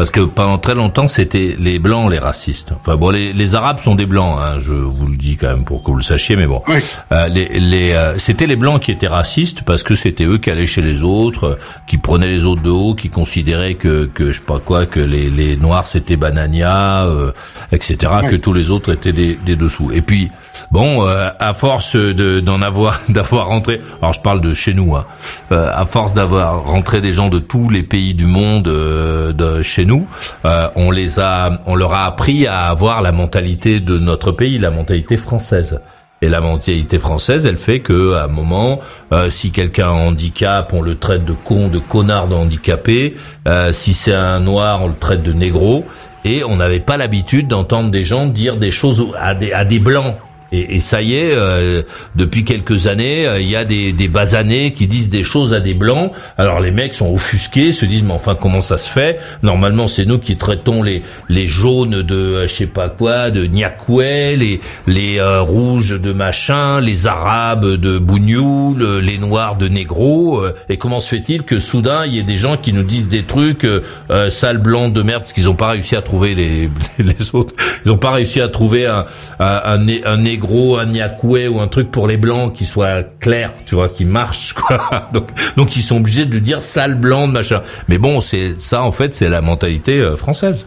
parce que pendant très longtemps c'était les blancs les racistes. Enfin bon, les, les arabes sont des blancs, hein, je vous le dis quand même pour que vous le sachiez, mais bon, euh, les, les euh, c'était les blancs qui étaient racistes parce que c'était eux qui allaient chez les autres, euh, qui prenaient les autres de haut, qui considéraient que que je sais pas quoi, que les, les noirs c'était banania, etc., que tous les autres étaient des, des dessous. Et puis bon, à force de d'en avoir d'avoir rentré, alors je parle de chez nous, hein, à force d'avoir rentré des gens de tous les pays du monde de chez nous, on les a, on leur a appris à avoir la mentalité de notre pays, la mentalité française. Et la mentalité française, elle fait que à un moment, euh, si quelqu'un a un handicap, on le traite de con, de connard de handicapé. Euh, si c'est un noir, on le traite de négro. Et on n'avait pas l'habitude d'entendre des gens dire des choses à des, à des blancs. Et, et, ça y est, euh, depuis quelques années, euh, il y a des, des basanés qui disent des choses à des blancs. Alors les mecs sont offusqués, se disent mais enfin comment ça se fait? Normalement c'est nous qui traitons les les jaunes de euh, je sais pas quoi, de Niakoué, les les rouges de machin, les arabes de Bougnoul, les noirs de Négro. et comment se fait-il que soudain il y ait des gens qui nous disent des trucs euh, sales blancs de merde parce qu'ils n'ont pas réussi à trouver les les autres, ils n'ont pas réussi à trouver un un, un, un négro gros, un Nyakoué ou un truc pour les blancs qui soit clair, tu vois, qui marche, quoi. Donc, donc ils sont obligés de dire sale blanc, machin. Mais bon, c'est ça en fait, c'est la mentalité euh, française.